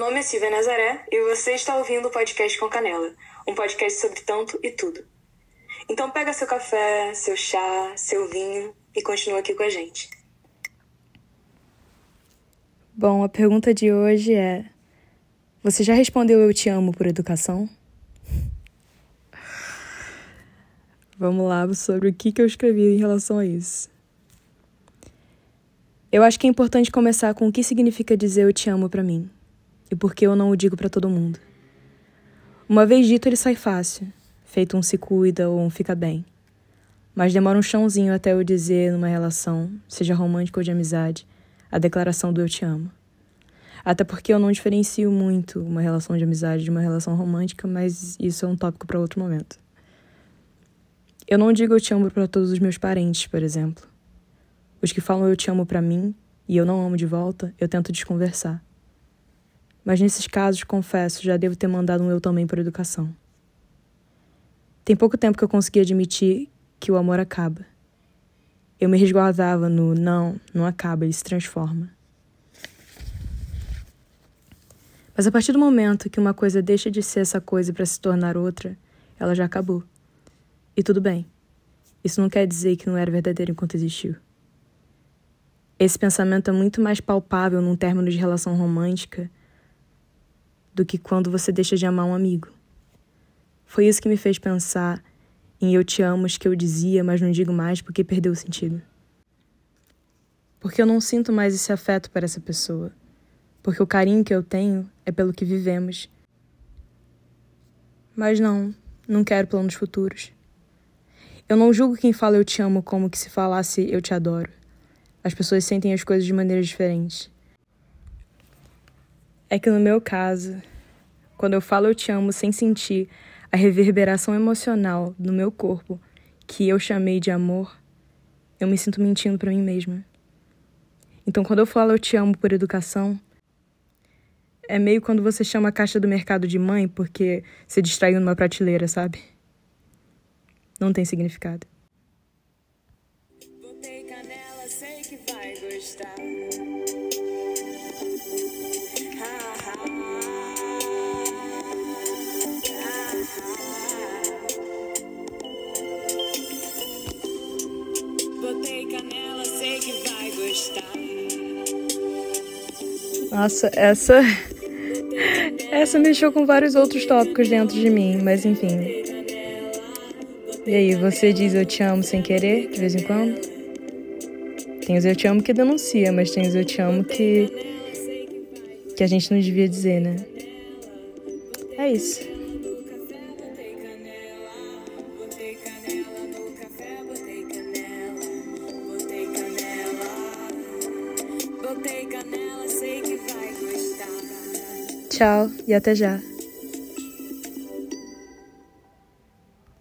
nome é Silvia Nazaré e você está ouvindo o podcast com Canela, um podcast sobre tanto e tudo. Então pega seu café, seu chá, seu vinho e continua aqui com a gente. Bom, a pergunta de hoje é: Você já respondeu eu te amo por educação? Vamos lá sobre o que eu escrevi em relação a isso. Eu acho que é importante começar com o que significa dizer eu te amo para mim e por que eu não o digo para todo mundo. Uma vez dito, ele sai fácil, feito um se cuida ou um fica bem. Mas demora um chãozinho até eu dizer numa relação, seja romântica ou de amizade, a declaração do eu te amo. Até porque eu não diferencio muito uma relação de amizade de uma relação romântica, mas isso é um tópico para outro momento. Eu não digo eu te amo para todos os meus parentes, por exemplo. Os que falam eu te amo para mim e eu não amo de volta, eu tento desconversar. Mas nesses casos, confesso, já devo ter mandado um eu também por educação. Tem pouco tempo que eu consegui admitir que o amor acaba. Eu me resguardava no não, não acaba, ele se transforma. Mas a partir do momento que uma coisa deixa de ser essa coisa para se tornar outra, ela já acabou. E tudo bem. Isso não quer dizer que não era verdadeiro enquanto existiu. Esse pensamento é muito mais palpável num término de relação romântica do que quando você deixa de amar um amigo. Foi isso que me fez pensar em eu te amo que eu dizia, mas não digo mais porque perdeu o sentido. Porque eu não sinto mais esse afeto para essa pessoa. Porque o carinho que eu tenho é pelo que vivemos. Mas não, não quero planos futuros. Eu não julgo quem fala eu te amo como que se falasse eu te adoro. As pessoas sentem as coisas de maneiras diferentes. É que no meu caso, quando eu falo eu te amo sem sentir a reverberação emocional do meu corpo que eu chamei de amor, eu me sinto mentindo para mim mesma. Então, quando eu falo eu te amo por educação, é meio quando você chama a caixa do mercado de mãe porque se distraiu numa prateleira, sabe? Não tem significado. Nossa, essa. Essa mexeu com vários outros tópicos dentro de mim, mas enfim. E aí, você diz eu te amo sem querer, de vez em quando? Tem os eu te amo que denuncia, mas tem os eu te amo que. que a gente não devia dizer, né? É isso. Tchau e até já.